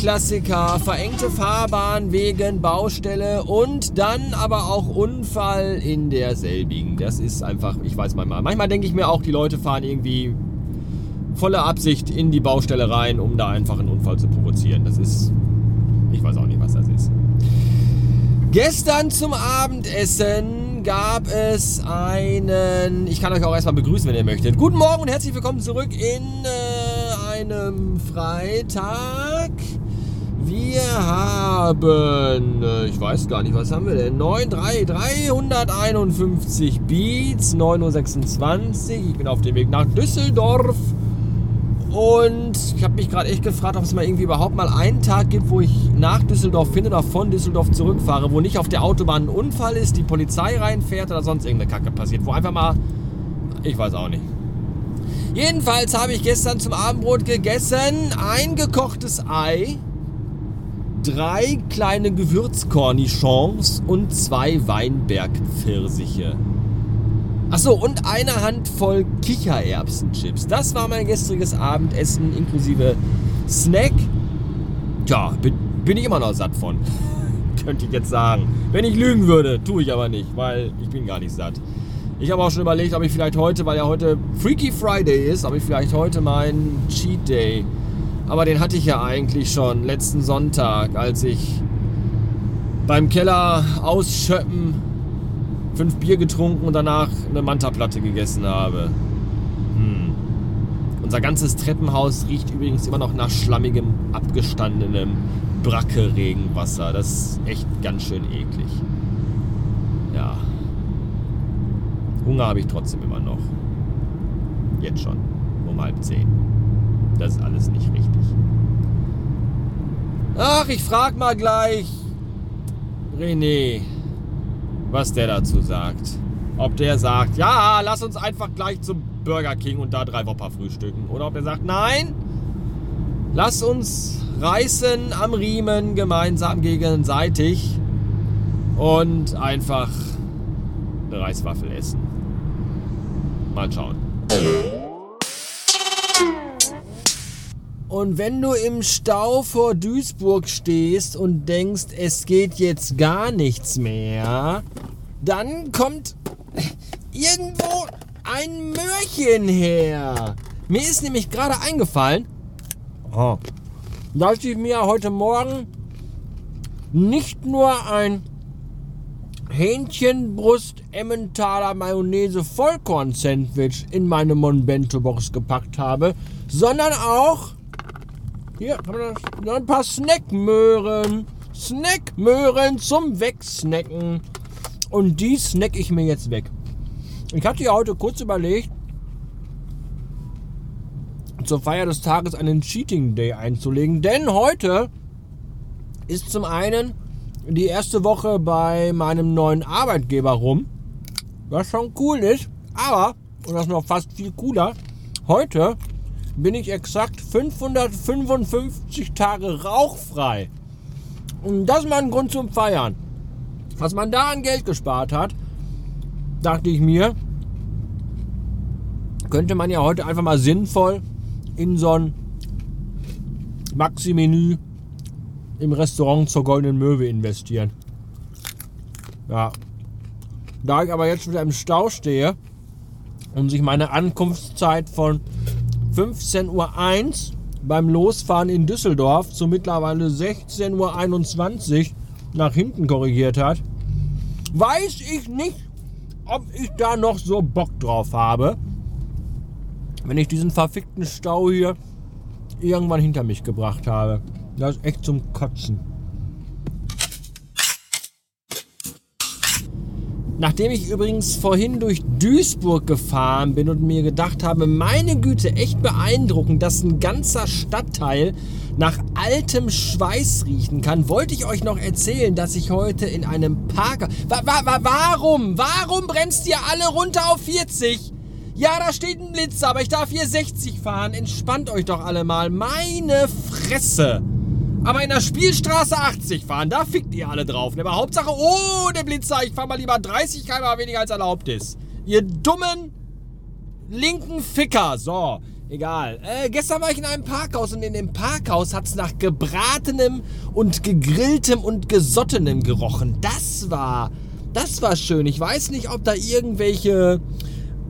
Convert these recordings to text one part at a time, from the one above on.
Klassiker, verengte Fahrbahn wegen Baustelle und dann aber auch Unfall in derselbigen. Das ist einfach, ich weiß manchmal. Manchmal denke ich mir auch, die Leute fahren irgendwie voller Absicht in die Baustelle rein, um da einfach einen Unfall zu provozieren. Das ist, ich weiß auch nicht, was das ist. Gestern zum Abendessen gab es einen, ich kann euch auch erstmal begrüßen, wenn ihr möchtet. Guten Morgen und herzlich willkommen zurück in äh, einem Freitag. Wir haben, äh, ich weiß gar nicht, was haben wir denn? 9, 3, 351 Beats, 9.26 Uhr. Ich bin auf dem Weg nach Düsseldorf. Und ich habe mich gerade echt gefragt, ob es mal irgendwie überhaupt mal einen Tag gibt, wo ich nach Düsseldorf finde oder von Düsseldorf zurückfahre, wo nicht auf der Autobahn ein Unfall ist, die Polizei reinfährt oder sonst irgendeine Kacke passiert. Wo einfach mal, ich weiß auch nicht. Jedenfalls habe ich gestern zum Abendbrot gegessen ein gekochtes Ei, drei kleine Gewürzkornichons und zwei Weinbergpfirsiche. Achso, und eine Handvoll Kichererbsenchips. Das war mein gestriges Abendessen inklusive Snack. Tja, bin, bin ich immer noch satt von. Könnte ich jetzt sagen. Wenn ich lügen würde, tue ich aber nicht, weil ich bin gar nicht satt. Ich habe auch schon überlegt, ob ich vielleicht heute, weil ja heute Freaky Friday ist, ob ich vielleicht heute meinen Cheat Day. Aber den hatte ich ja eigentlich schon letzten Sonntag, als ich beim Keller ausschöppen fünf Bier getrunken und danach eine Manta-Platte gegessen habe. Hm. Unser ganzes Treppenhaus riecht übrigens immer noch nach schlammigem, abgestandenem Bracke-Regenwasser. Das ist echt ganz schön eklig. Ja. Hunger habe ich trotzdem immer noch. Jetzt schon. Um halb zehn. Das ist alles nicht richtig. Ach, ich frag mal gleich. René, was der dazu sagt. Ob der sagt, ja, lass uns einfach gleich zum Burger King und da drei Whopper frühstücken. Oder ob er sagt, nein, lass uns reißen am Riemen gemeinsam gegenseitig und einfach eine Reiswaffel essen. Mal schauen. Und wenn du im Stau vor Duisburg stehst und denkst, es geht jetzt gar nichts mehr, dann kommt irgendwo ein Möhrchen her. Mir ist nämlich gerade eingefallen, oh, dass ich mir heute Morgen nicht nur ein Hähnchenbrust Emmentaler Mayonnaise Vollkorn Sandwich in meine Monbento Box gepackt habe, sondern auch hier haben wir noch ein paar Snackmöhren. Snackmöhren zum Wegsnacken. Und die snack ich mir jetzt weg. Ich hatte ja heute kurz überlegt, zur Feier des Tages einen Cheating Day einzulegen. Denn heute ist zum einen die erste Woche bei meinem neuen Arbeitgeber rum. Was schon cool ist. Aber, und das ist noch fast viel cooler, heute bin ich exakt 555 Tage rauchfrei. Und das ist mal ein Grund zum Feiern. Was man da an Geld gespart hat, dachte ich mir, könnte man ja heute einfach mal sinnvoll in so ein Maxi-Menü im Restaurant zur Goldenen Möwe investieren. Ja. Da ich aber jetzt wieder im Stau stehe und sich meine Ankunftszeit von 15.01 Uhr beim Losfahren in Düsseldorf zu mittlerweile 16.21 Uhr nach hinten korrigiert hat, weiß ich nicht, ob ich da noch so Bock drauf habe, wenn ich diesen verfickten Stau hier irgendwann hinter mich gebracht habe. Das ist echt zum Kotzen. Nachdem ich übrigens vorhin durch Duisburg gefahren bin und mir gedacht habe, meine Güte, echt beeindruckend, dass ein ganzer Stadtteil nach altem Schweiß riechen kann, wollte ich euch noch erzählen, dass ich heute in einem Park... Wa wa wa warum? Warum bremst ihr alle runter auf 40? Ja, da steht ein Blitzer, aber ich darf hier 60 fahren. Entspannt euch doch alle mal. Meine Fresse. Aber in der Spielstraße 80 fahren, da fickt ihr alle drauf. Aber Hauptsache, oh, der Blitzer, ich fahr mal lieber 30 km weniger als erlaubt ist. Ihr dummen linken Ficker. So, Egal. Äh, gestern war ich in einem Parkhaus und in dem Parkhaus hat es nach gebratenem und gegrilltem und gesottenem gerochen. Das war, das war schön. Ich weiß nicht, ob da irgendwelche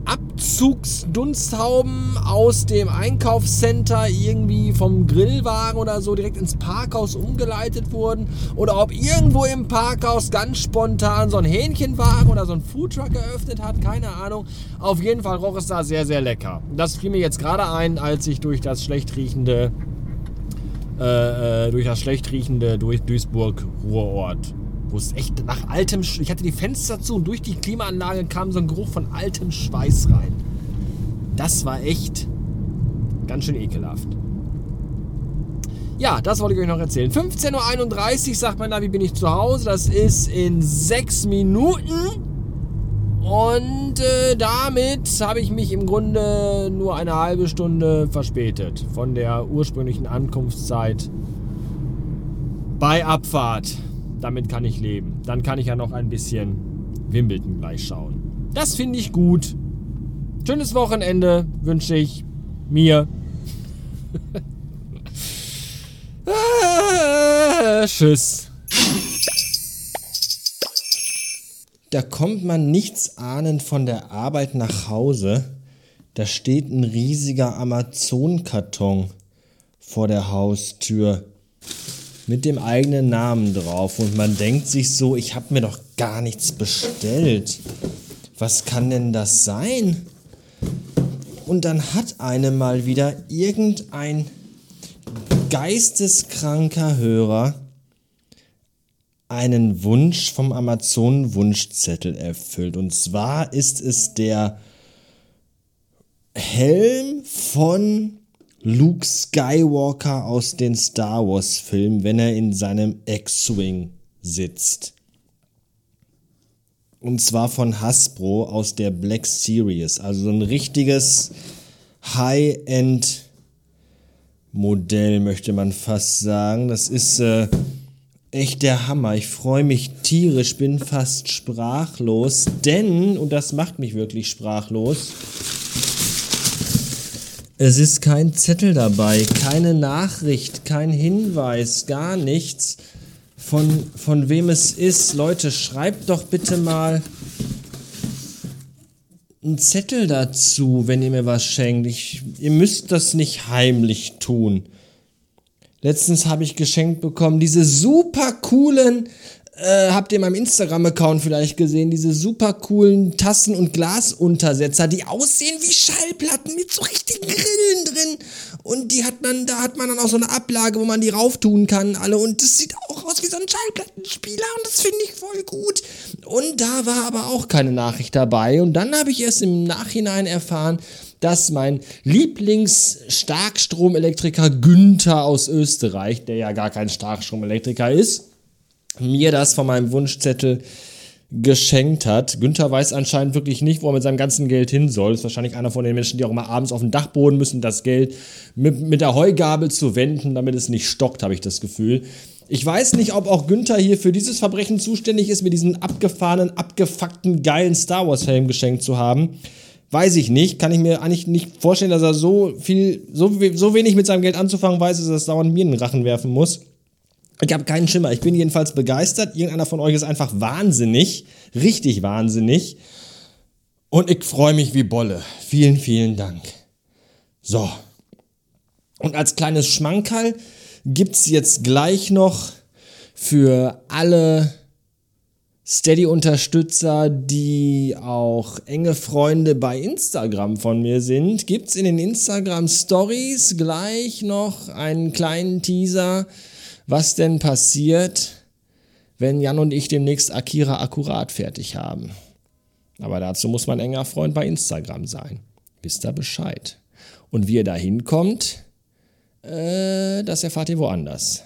Abzugsdunsthauben aus dem Einkaufscenter irgendwie vom Grillwagen oder so direkt ins Parkhaus umgeleitet wurden oder ob irgendwo im Parkhaus ganz spontan so ein Hähnchenwagen oder so ein Foodtruck geöffnet hat, keine Ahnung. Auf jeden Fall roch es da sehr, sehr lecker. Das fiel mir jetzt gerade ein, als ich durch das schlecht riechende äh, äh durch das schlecht riechende Duisburg-Ruhrort wo es echt nach altem, ich hatte die Fenster zu und durch die Klimaanlage kam so ein Geruch von altem Schweiß rein. Das war echt ganz schön ekelhaft. Ja, das wollte ich euch noch erzählen. 15.31 Uhr sagt da, wie bin ich zu Hause? Das ist in sechs Minuten. Und äh, damit habe ich mich im Grunde nur eine halbe Stunde verspätet von der ursprünglichen Ankunftszeit bei Abfahrt damit kann ich leben. Dann kann ich ja noch ein bisschen Wimbledon gleich schauen. Das finde ich gut. Schönes Wochenende wünsche ich mir. ah, tschüss. Da kommt man nichts ahnend von der Arbeit nach Hause. Da steht ein riesiger Amazon-Karton vor der Haustür mit dem eigenen Namen drauf und man denkt sich so, ich habe mir doch gar nichts bestellt. Was kann denn das sein? Und dann hat eine mal wieder irgendein geisteskranker Hörer einen Wunsch vom Amazon-Wunschzettel erfüllt. Und zwar ist es der Helm von Luke Skywalker aus den Star Wars Filmen, wenn er in seinem X-Wing sitzt. Und zwar von Hasbro aus der Black Series. Also so ein richtiges High-End Modell, möchte man fast sagen. Das ist äh, echt der Hammer. Ich freue mich tierisch, bin fast sprachlos, denn, und das macht mich wirklich sprachlos, es ist kein Zettel dabei, keine Nachricht, kein Hinweis, gar nichts, von, von wem es ist. Leute, schreibt doch bitte mal einen Zettel dazu, wenn ihr mir was schenkt. Ich, ihr müsst das nicht heimlich tun. Letztens habe ich geschenkt bekommen diese super coolen äh, habt ihr in meinem Instagram-Account vielleicht gesehen, diese super coolen Tassen- und Glasuntersetzer, die aussehen wie Schallplatten mit so richtigen Grillen drin. Und die hat man, da hat man dann auch so eine Ablage, wo man die rauftun kann, alle. Und das sieht auch aus wie so ein Schallplattenspieler und das finde ich voll gut. Und da war aber auch keine Nachricht dabei. Und dann habe ich erst im Nachhinein erfahren, dass mein Lieblings-Starkstromelektriker Günther aus Österreich, der ja gar kein Starkstromelektriker ist, mir das von meinem Wunschzettel geschenkt hat. Günther weiß anscheinend wirklich nicht, wo er mit seinem ganzen Geld hin soll. Ist wahrscheinlich einer von den Menschen, die auch immer abends auf dem Dachboden müssen, das Geld mit, mit der Heugabel zu wenden, damit es nicht stockt, habe ich das Gefühl. Ich weiß nicht, ob auch Günther hier für dieses Verbrechen zuständig ist, mir diesen abgefahrenen, abgefuckten, geilen Star Wars-Helm geschenkt zu haben. Weiß ich nicht. Kann ich mir eigentlich nicht vorstellen, dass er so viel, so, so wenig mit seinem Geld anzufangen weiß, dass er das dauernd mir in den Rachen werfen muss. Ich habe keinen Schimmer. Ich bin jedenfalls begeistert. Irgendeiner von euch ist einfach wahnsinnig. Richtig wahnsinnig. Und ich freue mich wie Bolle. Vielen, vielen Dank. So. Und als kleines Schmankerl gibt's jetzt gleich noch für alle Steady-Unterstützer, die auch enge Freunde bei Instagram von mir sind, gibt's in den Instagram Stories gleich noch einen kleinen Teaser was denn passiert, wenn Jan und ich demnächst Akira akkurat fertig haben. Aber dazu muss man enger Freund bei Instagram sein. Wisst ihr Bescheid. Und wie ihr da hinkommt, äh, das erfahrt ihr woanders.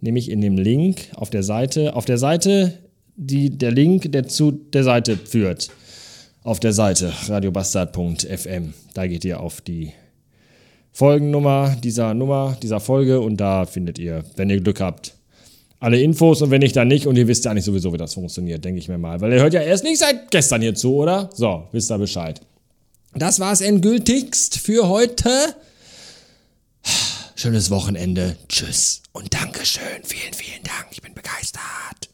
Nämlich in dem Link auf der Seite, auf der Seite, die, der Link, der zu der Seite führt. Auf der Seite radiobastard.fm. Da geht ihr auf die Folgennummer dieser Nummer, dieser Folge und da findet ihr, wenn ihr Glück habt, alle Infos und wenn nicht, dann nicht und ihr wisst ja nicht sowieso, wie das funktioniert, denke ich mir mal. Weil ihr hört ja erst nicht seit gestern hier zu, oder? So, wisst ihr Bescheid. Das war's endgültigst für heute. Schönes Wochenende. Tschüss und Dankeschön. Vielen, vielen Dank. Ich bin begeistert.